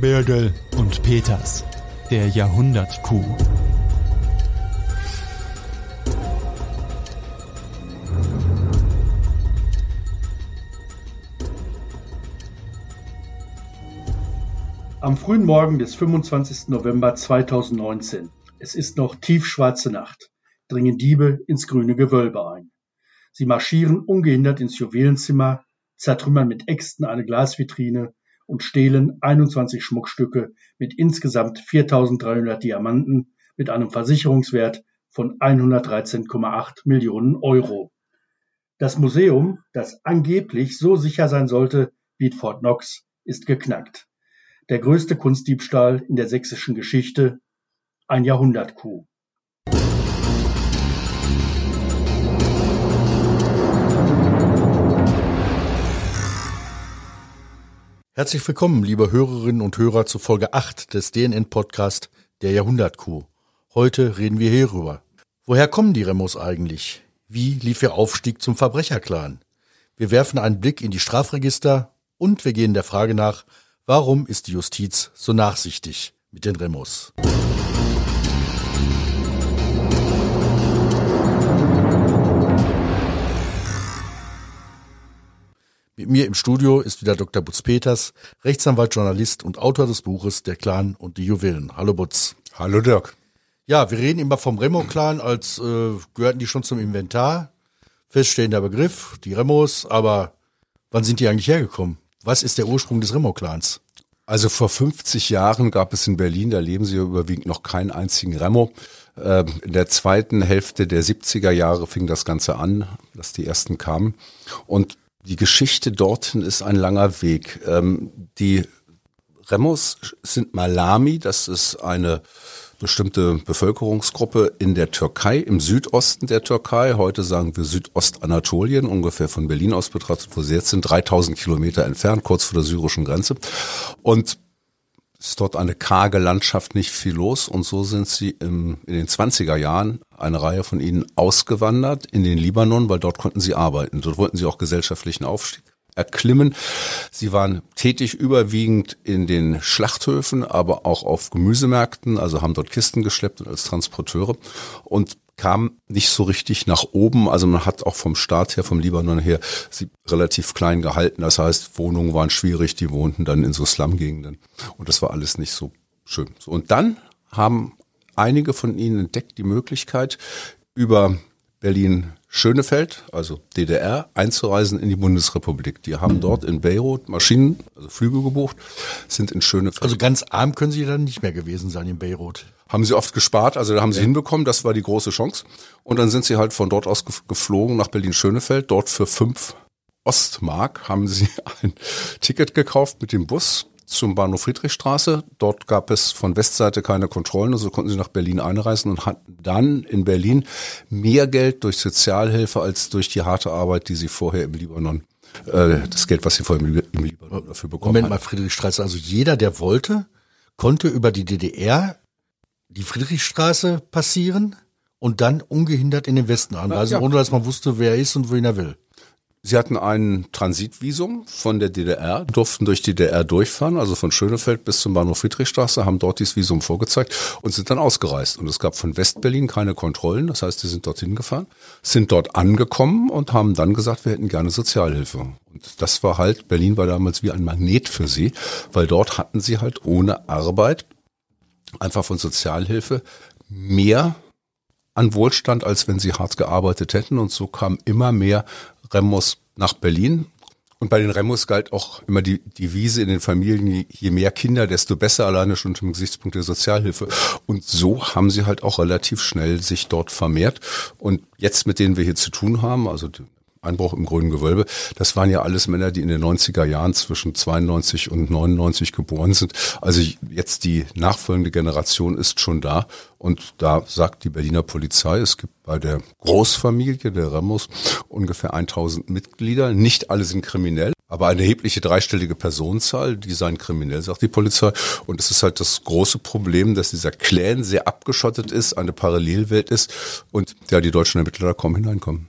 Birgel und Peters, der Jahrhundertkuh. Am frühen Morgen des 25. November 2019, es ist noch tiefschwarze Nacht, dringen Diebe ins grüne Gewölbe ein. Sie marschieren ungehindert ins Juwelenzimmer, zertrümmern mit Äxten eine Glasvitrine und stehlen 21 Schmuckstücke mit insgesamt 4.300 Diamanten mit einem Versicherungswert von 113,8 Millionen Euro. Das Museum, das angeblich so sicher sein sollte wie Fort Knox, ist geknackt der größte Kunstdiebstahl in der sächsischen Geschichte, ein Jahrhundertcoup. Herzlich willkommen, liebe Hörerinnen und Hörer, zu Folge 8 des DNN-Podcast Der Jahrhundertkuh. Heute reden wir hierüber. Woher kommen die Remos eigentlich? Wie lief ihr Aufstieg zum Verbrecherclan? Wir werfen einen Blick in die Strafregister und wir gehen der Frage nach, Warum ist die Justiz so nachsichtig mit den Remos? Mit mir im Studio ist wieder Dr. Butz Peters, Rechtsanwalt, Journalist und Autor des Buches Der Clan und die Juwelen. Hallo Butz. Hallo Dirk. Ja, wir reden immer vom Remo-Clan, als äh, gehörten die schon zum Inventar. Feststehender Begriff, die Remos, aber wann sind die eigentlich hergekommen? Was ist der Ursprung des Remo-Clans? Also vor 50 Jahren gab es in Berlin, da leben sie ja überwiegend noch keinen einzigen Remo. Ähm, in der zweiten Hälfte der 70er Jahre fing das Ganze an, dass die ersten kamen. Und die Geschichte dorthin ist ein langer Weg. Ähm, die Remos sind Malami, das ist eine bestimmte Bevölkerungsgruppe in der Türkei, im Südosten der Türkei. Heute sagen wir Südostanatolien, ungefähr von Berlin aus betrachtet, wo sie jetzt sind, 3000 Kilometer entfernt, kurz vor der syrischen Grenze. Und ist dort eine karge Landschaft, nicht viel los. Und so sind sie im, in den 20er Jahren, eine Reihe von ihnen, ausgewandert in den Libanon, weil dort konnten sie arbeiten. Dort wollten sie auch gesellschaftlichen Aufstieg erklimmen. Sie waren tätig überwiegend in den Schlachthöfen, aber auch auf Gemüsemärkten, also haben dort Kisten geschleppt als Transporteure und kam nicht so richtig nach oben. Also man hat auch vom Staat her, vom Libanon her, sie relativ klein gehalten. Das heißt, Wohnungen waren schwierig, die wohnten dann in so Slumgegenden. Und das war alles nicht so schön. Und dann haben einige von ihnen entdeckt die Möglichkeit, über Berlin Schönefeld, also DDR, einzureisen in die Bundesrepublik. Die haben dort in Beirut Maschinen, also Flüge gebucht, sind in Schönefeld. Also ganz arm können sie dann nicht mehr gewesen sein in Beirut. Haben sie oft gespart, also da haben sie ja. hinbekommen, das war die große Chance. Und dann sind sie halt von dort aus geflogen nach Berlin-Schönefeld. Dort für fünf Ostmark haben sie ein Ticket gekauft mit dem Bus zum Bahnhof Friedrichstraße. Dort gab es von Westseite keine Kontrollen, also konnten sie nach Berlin einreisen und hatten dann in Berlin mehr Geld durch Sozialhilfe als durch die harte Arbeit, die sie vorher im Libanon äh, das Geld, was sie vorher im Libanon dafür bekommen Moment mal, Friedrichstraße. Also jeder, der wollte, konnte über die DDR die Friedrichstraße passieren und dann ungehindert in den Westen anreisen, ja. ohne dass man wusste, wer er ist und wohin er will. Sie hatten ein Transitvisum von der DDR, durften durch die DDR durchfahren, also von Schönefeld bis zum Bahnhof Friedrichstraße, haben dort dieses Visum vorgezeigt und sind dann ausgereist. Und es gab von Westberlin keine Kontrollen, das heißt, sie sind dorthin gefahren, sind dort angekommen und haben dann gesagt, wir hätten gerne Sozialhilfe. Und das war halt, Berlin war damals wie ein Magnet für sie, weil dort hatten sie halt ohne Arbeit einfach von Sozialhilfe mehr an Wohlstand, als wenn sie hart gearbeitet hätten. Und so kam immer mehr Remos nach Berlin. Und bei den Remos galt auch immer die die Wiese in den Familien, je mehr Kinder, desto besser, alleine schon zum Gesichtspunkt der Sozialhilfe. Und so haben sie halt auch relativ schnell sich dort vermehrt. Und jetzt, mit denen wir hier zu tun haben, also Einbruch im grünen Gewölbe. Das waren ja alles Männer, die in den 90er Jahren zwischen 92 und 99 geboren sind. Also jetzt die nachfolgende Generation ist schon da. Und da sagt die Berliner Polizei, es gibt bei der Großfamilie der Ramos ungefähr 1000 Mitglieder. Nicht alle sind kriminell. Aber eine erhebliche dreistellige Personenzahl, die seien kriminell, sagt die Polizei. Und es ist halt das große Problem, dass dieser Clan sehr abgeschottet ist, eine Parallelwelt ist und ja, die deutschen Ermittler da kaum hineinkommen.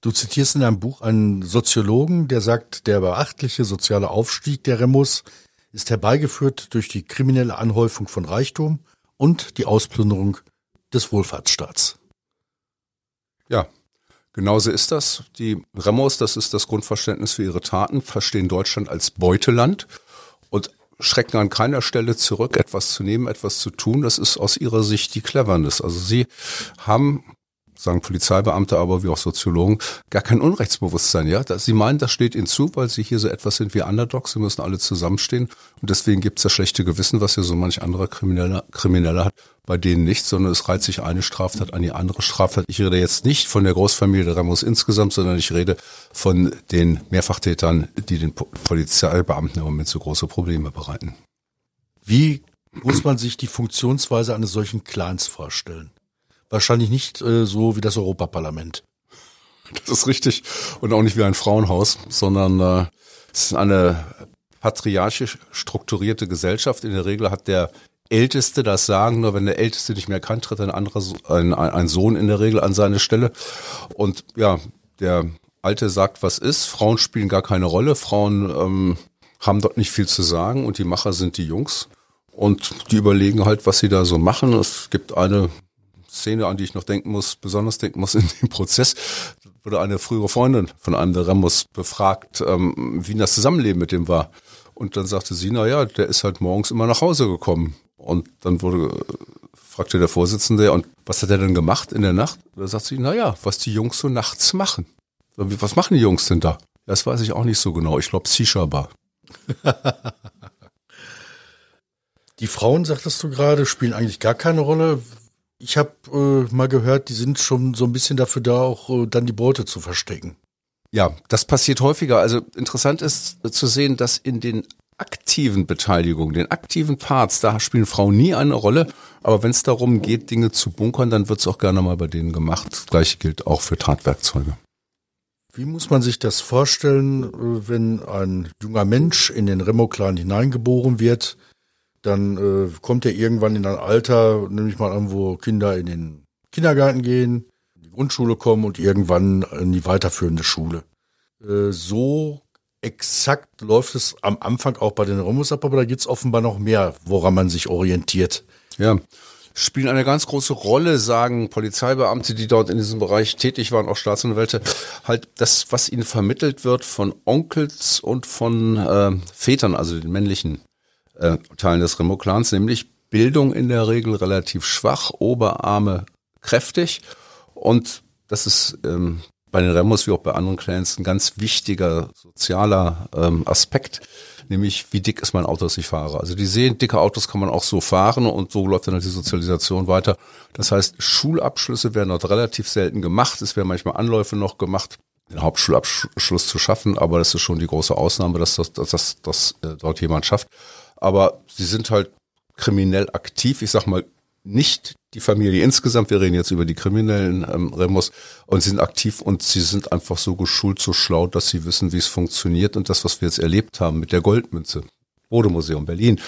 Du zitierst in deinem Buch einen Soziologen, der sagt, der beachtliche soziale Aufstieg der Remus ist herbeigeführt durch die kriminelle Anhäufung von Reichtum und die Ausplünderung des Wohlfahrtsstaats. Ja, genauso ist das. Die Remos, das ist das Grundverständnis für ihre Taten, verstehen Deutschland als Beuteland und schrecken an keiner Stelle zurück, etwas zu nehmen, etwas zu tun. Das ist aus ihrer Sicht die Cleverness. Also sie haben sagen Polizeibeamte, aber wie auch Soziologen, gar kein Unrechtsbewusstsein. Ja, Sie meinen, das steht Ihnen zu, weil Sie hier so etwas sind wie Underdogs. Sie müssen alle zusammenstehen. Und deswegen gibt es das schlechte Gewissen, was ja so manch anderer Krimineller, Krimineller hat, bei denen nicht, sondern es reiht sich eine Straftat an die andere Straftat. Ich rede jetzt nicht von der Großfamilie Ramos insgesamt, sondern ich rede von den Mehrfachtätern, die den Polizeibeamten im Moment so große Probleme bereiten. Wie muss man sich die Funktionsweise eines solchen Clans vorstellen? Wahrscheinlich nicht äh, so wie das Europaparlament. Das ist richtig. Und auch nicht wie ein Frauenhaus, sondern äh, es ist eine patriarchisch strukturierte Gesellschaft. In der Regel hat der Älteste das Sagen, nur wenn der Älteste nicht mehr kann, tritt ein anderer, ein, ein Sohn in der Regel an seine Stelle. Und ja, der Alte sagt, was ist. Frauen spielen gar keine Rolle. Frauen ähm, haben dort nicht viel zu sagen und die Macher sind die Jungs. Und die überlegen halt, was sie da so machen. Es gibt eine Szene, an die ich noch denken muss, besonders denken muss in dem Prozess, wurde eine frühere Freundin von einem der Ramos befragt, ähm, wie das Zusammenleben mit dem war. Und dann sagte sie, na ja, der ist halt morgens immer nach Hause gekommen. Und dann wurde, äh, fragte der Vorsitzende, und was hat er denn gemacht in der Nacht? Da sagt sie, na ja, was die Jungs so nachts machen. Was machen die Jungs denn da? Das weiß ich auch nicht so genau. Ich glaube, Shisha-Bar. Die Frauen, sagtest du gerade, spielen eigentlich gar keine Rolle. Ich habe äh, mal gehört, die sind schon so ein bisschen dafür da, auch äh, dann die Beute zu verstecken. Ja, das passiert häufiger. Also interessant ist zu sehen, dass in den aktiven Beteiligungen, den aktiven Parts, da spielen Frauen nie eine Rolle. Aber wenn es darum geht, Dinge zu bunkern, dann wird es auch gerne mal bei denen gemacht. Das gleiche gilt auch für Tatwerkzeuge. Wie muss man sich das vorstellen, äh, wenn ein junger Mensch in den Remo-Clan hineingeboren wird? Dann äh, kommt er irgendwann in ein Alter, nämlich mal an, wo Kinder in den Kindergarten gehen, in die Grundschule kommen und irgendwann in die weiterführende Schule. Äh, so exakt läuft es am Anfang auch bei den Romus ab, aber da gibt's offenbar noch mehr, woran man sich orientiert. Ja, spielen eine ganz große Rolle, sagen Polizeibeamte, die dort in diesem Bereich tätig waren, auch Staatsanwälte, halt das, was ihnen vermittelt wird von Onkels und von äh, Vätern, also den männlichen äh, Teilen des Remo-Clans, nämlich Bildung in der Regel relativ schwach, Oberarme kräftig und das ist ähm, bei den Remos wie auch bei anderen Clans ein ganz wichtiger sozialer ähm, Aspekt, nämlich wie dick ist mein Auto, das ich fahre. Also die sehen, dicke Autos kann man auch so fahren und so läuft dann halt die Sozialisation weiter. Das heißt, Schulabschlüsse werden dort relativ selten gemacht. Es werden manchmal Anläufe noch gemacht, den Hauptschulabschluss zu schaffen, aber das ist schon die große Ausnahme, dass das, dass, dass, dass äh, dort jemand schafft aber sie sind halt kriminell aktiv. Ich sag mal, nicht die Familie insgesamt, wir reden jetzt über die kriminellen ähm, Remos, und sie sind aktiv und sie sind einfach so geschult, so schlau, dass sie wissen, wie es funktioniert und das, was wir jetzt erlebt haben mit der Goldmünze. Bodemuseum Berlin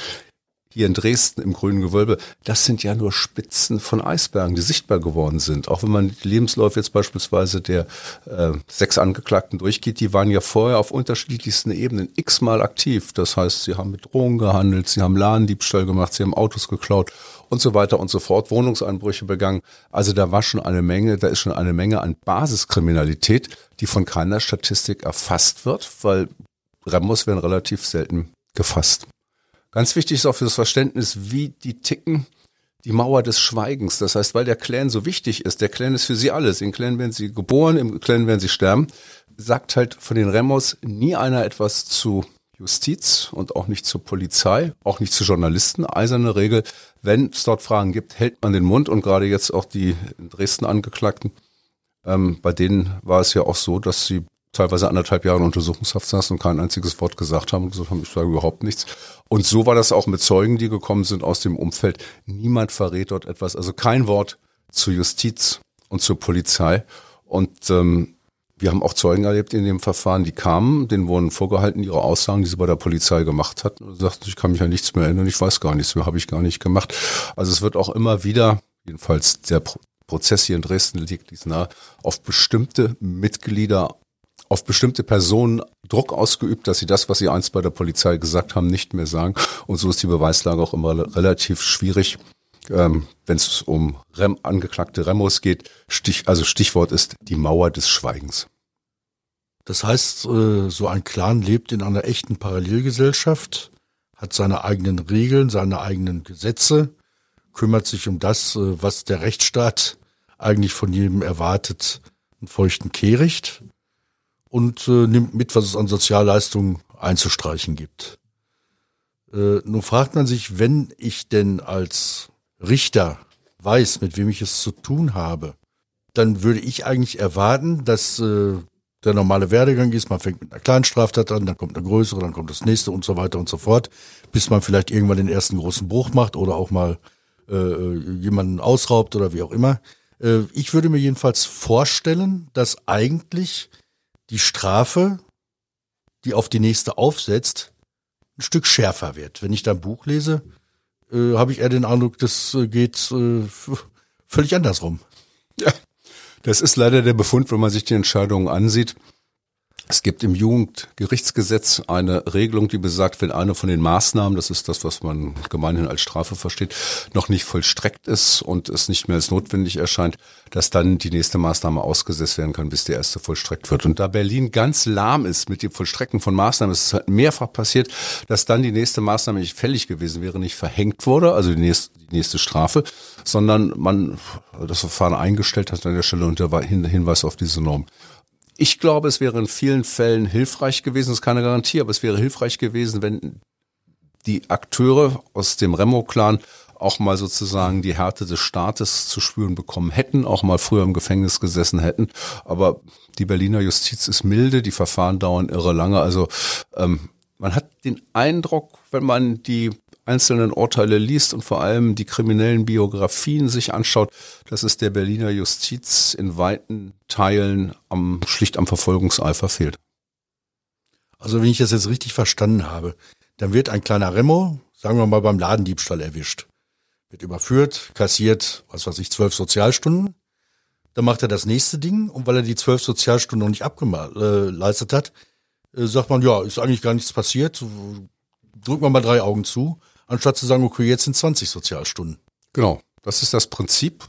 hier in Dresden im grünen Gewölbe, das sind ja nur Spitzen von Eisbergen, die sichtbar geworden sind. Auch wenn man die Lebensläufe jetzt beispielsweise der äh, sechs Angeklagten durchgeht, die waren ja vorher auf unterschiedlichsten Ebenen x-mal aktiv. Das heißt, sie haben mit Drogen gehandelt, sie haben Ladendiebstahl gemacht, sie haben Autos geklaut und so weiter und so fort, Wohnungseinbrüche begangen. Also da war schon eine Menge, da ist schon eine Menge an Basiskriminalität, die von keiner Statistik erfasst wird, weil Remos werden relativ selten gefasst. Ganz wichtig ist auch für das Verständnis, wie die ticken, die Mauer des Schweigens. Das heißt, weil der Clan so wichtig ist, der Clan ist für sie alles. Im Clan werden sie geboren, im Clan werden sie sterben. Sagt halt von den Remos nie einer etwas zu Justiz und auch nicht zur Polizei, auch nicht zu Journalisten. Eiserne Regel, wenn es dort Fragen gibt, hält man den Mund und gerade jetzt auch die in Dresden Angeklagten, ähm, bei denen war es ja auch so, dass sie teilweise anderthalb Jahre in Untersuchungshaft saßen und kein einziges Wort gesagt haben und gesagt haben, ich sage überhaupt nichts. Und so war das auch mit Zeugen, die gekommen sind aus dem Umfeld. Niemand verrät dort etwas, also kein Wort zur Justiz und zur Polizei. Und ähm, wir haben auch Zeugen erlebt in dem Verfahren, die kamen, denen wurden vorgehalten ihre Aussagen, die sie bei der Polizei gemacht hatten und sagten, ich kann mich an nichts mehr erinnern, ich weiß gar nichts mehr, habe ich gar nicht gemacht. Also es wird auch immer wieder, jedenfalls der Prozess hier in Dresden liegt dies nahe, auf bestimmte Mitglieder auf bestimmte Personen Druck ausgeübt, dass sie das, was sie einst bei der Polizei gesagt haben, nicht mehr sagen. Und so ist die Beweislage auch immer relativ schwierig, ähm, wenn es um Rem, angeklagte Remos geht. Stich, also Stichwort ist die Mauer des Schweigens. Das heißt, äh, so ein Clan lebt in einer echten Parallelgesellschaft, hat seine eigenen Regeln, seine eigenen Gesetze, kümmert sich um das, äh, was der Rechtsstaat eigentlich von jedem erwartet, einen feuchten Kehricht und äh, nimmt mit, was es an Sozialleistungen einzustreichen gibt. nun fragt man sich, wenn ich denn als Richter weiß, mit wem ich es zu tun habe, dann würde ich eigentlich erwarten, dass der normale Werdegang ist, man fängt mit einer kleinen Straftat an, dann kommt eine größere, dann kommt das nächste und so weiter und so fort, bis man vielleicht irgendwann den ersten großen Bruch macht oder auch mal äh, jemanden ausraubt oder wie auch immer. Äh, ich würde mir jedenfalls vorstellen, dass eigentlich die Strafe, die auf die nächste aufsetzt, ein Stück schärfer wird. Wenn ich da ein Buch lese, äh, habe ich eher den Eindruck, das äh, geht äh, völlig andersrum. Ja, das ist leider der Befund, wenn man sich die Entscheidungen ansieht. Es gibt im Jugendgerichtsgesetz eine Regelung, die besagt, wenn eine von den Maßnahmen, das ist das, was man gemeinhin als Strafe versteht, noch nicht vollstreckt ist und es nicht mehr als notwendig erscheint, dass dann die nächste Maßnahme ausgesetzt werden kann, bis die erste vollstreckt wird. Und da Berlin ganz lahm ist mit dem Vollstrecken von Maßnahmen, ist es halt mehrfach passiert, dass dann die nächste Maßnahme nicht fällig gewesen wäre, nicht verhängt wurde, also die nächste, die nächste Strafe, sondern man das Verfahren eingestellt hat an der Stelle unter Hinweis auf diese Norm. Ich glaube, es wäre in vielen Fällen hilfreich gewesen, das ist keine Garantie, aber es wäre hilfreich gewesen, wenn die Akteure aus dem Remo-Clan auch mal sozusagen die Härte des Staates zu spüren bekommen hätten, auch mal früher im Gefängnis gesessen hätten. Aber die Berliner Justiz ist milde, die Verfahren dauern irre lange. Also ähm, man hat den Eindruck, wenn man die einzelnen Urteile liest und vor allem die kriminellen Biografien sich anschaut, dass es der Berliner Justiz in weiten Teilen am, schlicht am Verfolgungseifer fehlt. Also wenn ich das jetzt richtig verstanden habe, dann wird ein kleiner Remo, sagen wir mal beim Ladendiebstahl erwischt, wird überführt, kassiert, was weiß ich, zwölf Sozialstunden. Dann macht er das nächste Ding und weil er die zwölf Sozialstunden noch nicht abgeleistet hat, äh, sagt man, ja, ist eigentlich gar nichts passiert, drücken wir mal drei Augen zu anstatt zu sagen, okay, jetzt sind 20 Sozialstunden. Genau, das ist das Prinzip.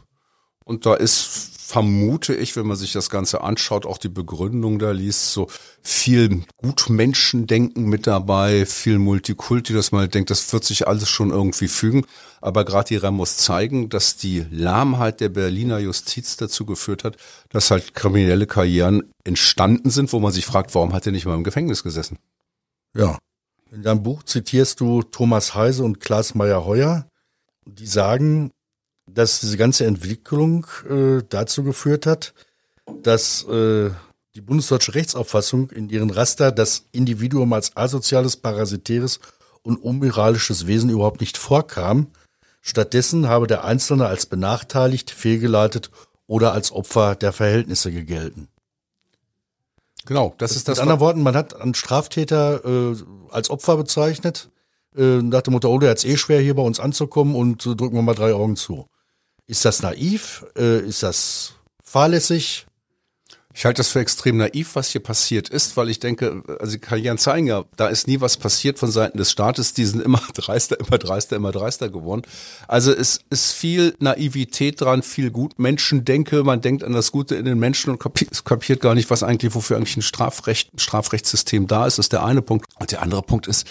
Und da ist, vermute ich, wenn man sich das Ganze anschaut, auch die Begründung da liest, so viel Gutmenschendenken mit dabei, viel Multikulti, dass man denkt, das wird sich alles schon irgendwie fügen. Aber gerade die Remos zeigen, dass die Lahmheit der Berliner Justiz dazu geführt hat, dass halt kriminelle Karrieren entstanden sind, wo man sich fragt, warum hat er nicht mal im Gefängnis gesessen? Ja, in deinem Buch zitierst du Thomas Heise und Klaas Meyer-Heuer. Die sagen, dass diese ganze Entwicklung äh, dazu geführt hat, dass äh, die bundesdeutsche Rechtsauffassung in ihren Raster das Individuum als asoziales, parasitäres und unmoralisches Wesen überhaupt nicht vorkam. Stattdessen habe der Einzelne als benachteiligt, fehlgeleitet oder als Opfer der Verhältnisse gegelten. Genau, das ist das. Mit anderen Worten, man hat einen Straftäter äh, als Opfer bezeichnet, äh, nach dem Motto, oh, der hat's eh schwer, hier bei uns anzukommen und äh, drücken wir mal drei Augen zu. Ist das naiv? Äh, ist das fahrlässig? Ich halte das für extrem naiv, was hier passiert ist, weil ich denke, also Karrieren zeigen ja, da ist nie was passiert von Seiten des Staates, die sind immer dreister, immer dreister, immer dreister geworden. Also es ist viel Naivität dran, viel Gutmenschendenke, man denkt an das Gute in den Menschen und kapiert gar nicht, was eigentlich, wofür eigentlich ein Strafrecht, Strafrechtssystem da ist, das ist der eine Punkt. Und der andere Punkt ist,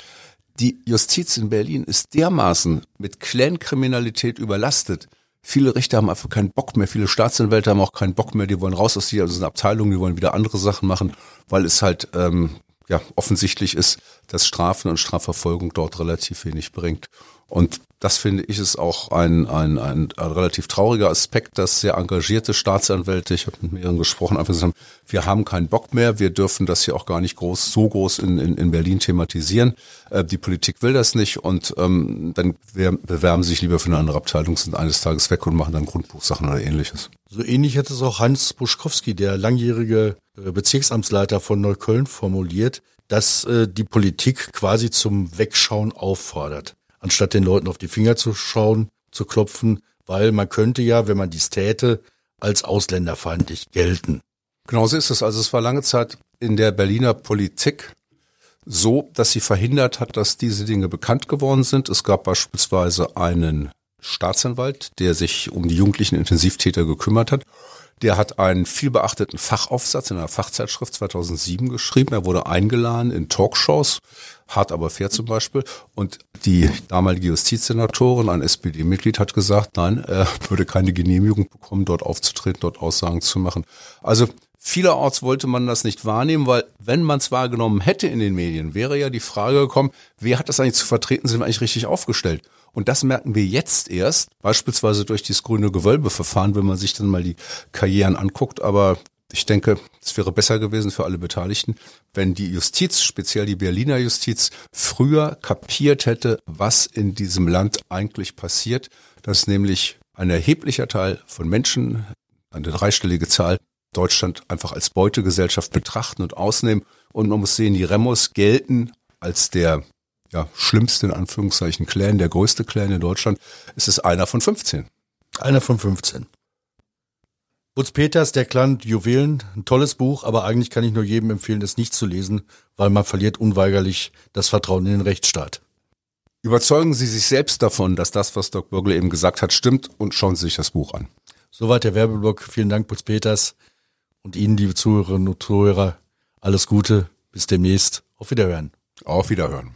die Justiz in Berlin ist dermaßen mit Clankriminalität überlastet, Viele Richter haben einfach keinen Bock mehr, viele Staatsanwälte haben auch keinen Bock mehr, die wollen raus aus dieser also Abteilung, die wollen wieder andere Sachen machen, weil es halt ähm, ja offensichtlich ist, dass Strafen und Strafverfolgung dort relativ wenig bringt. Und das finde ich ist auch ein, ein, ein, ein relativ trauriger Aspekt, dass sehr engagierte Staatsanwälte, ich habe mit mehreren gesprochen, einfach gesagt haben, wir haben keinen Bock mehr, wir dürfen das hier auch gar nicht groß, so groß in, in, in Berlin thematisieren. Äh, die Politik will das nicht und ähm, dann bewerben sich lieber für eine andere Abteilung, sind eines Tages weg und machen dann Grundbuchsachen oder ähnliches. So ähnlich hat es auch Hans Buschkowski, der langjährige äh, Bezirksamtsleiter von Neukölln, formuliert, dass äh, die Politik quasi zum Wegschauen auffordert anstatt den Leuten auf die Finger zu schauen, zu klopfen, weil man könnte ja, wenn man dies täte, als ausländerfeindlich gelten. Genau so ist es. Also es war lange Zeit in der Berliner Politik so, dass sie verhindert hat, dass diese Dinge bekannt geworden sind. Es gab beispielsweise einen Staatsanwalt, der sich um die jugendlichen Intensivtäter gekümmert hat. Der hat einen vielbeachteten Fachaufsatz in einer Fachzeitschrift 2007 geschrieben. Er wurde eingeladen in Talkshows, hart aber fair zum Beispiel. Und die damalige Justizsenatorin, ein SPD-Mitglied, hat gesagt, nein, er würde keine Genehmigung bekommen, dort aufzutreten, dort Aussagen zu machen. Also Vielerorts wollte man das nicht wahrnehmen, weil wenn man es wahrgenommen hätte in den Medien, wäre ja die Frage gekommen, wer hat das eigentlich zu vertreten, sind wir eigentlich richtig aufgestellt? Und das merken wir jetzt erst, beispielsweise durch dieses grüne Gewölbeverfahren, wenn man sich dann mal die Karrieren anguckt. Aber ich denke, es wäre besser gewesen für alle Beteiligten, wenn die Justiz, speziell die Berliner Justiz, früher kapiert hätte, was in diesem Land eigentlich passiert, dass nämlich ein erheblicher Teil von Menschen, eine dreistellige Zahl, Deutschland einfach als Beutegesellschaft betrachten und ausnehmen. Und man muss sehen, die Remos gelten als der ja, schlimmste, in Anführungszeichen, Clan, der größte Clan in Deutschland. Es ist einer von 15. Einer von 15. Butz Peters, der Clan Juwelen, ein tolles Buch, aber eigentlich kann ich nur jedem empfehlen, es nicht zu lesen, weil man verliert unweigerlich das Vertrauen in den Rechtsstaat. Überzeugen Sie sich selbst davon, dass das, was Doc Bürgle eben gesagt hat, stimmt und schauen Sie sich das Buch an. Soweit der Werbeblock. Vielen Dank, Butz Peters. Und Ihnen, liebe Zuhörerinnen und Zuhörer, alles Gute. Bis demnächst. Auf Wiederhören. Auf Wiederhören.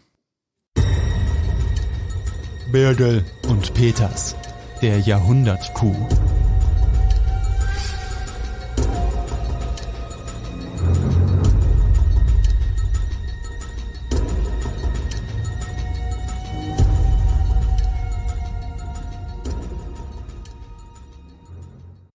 Bürgel und Peters, der Jahrhundertkuh.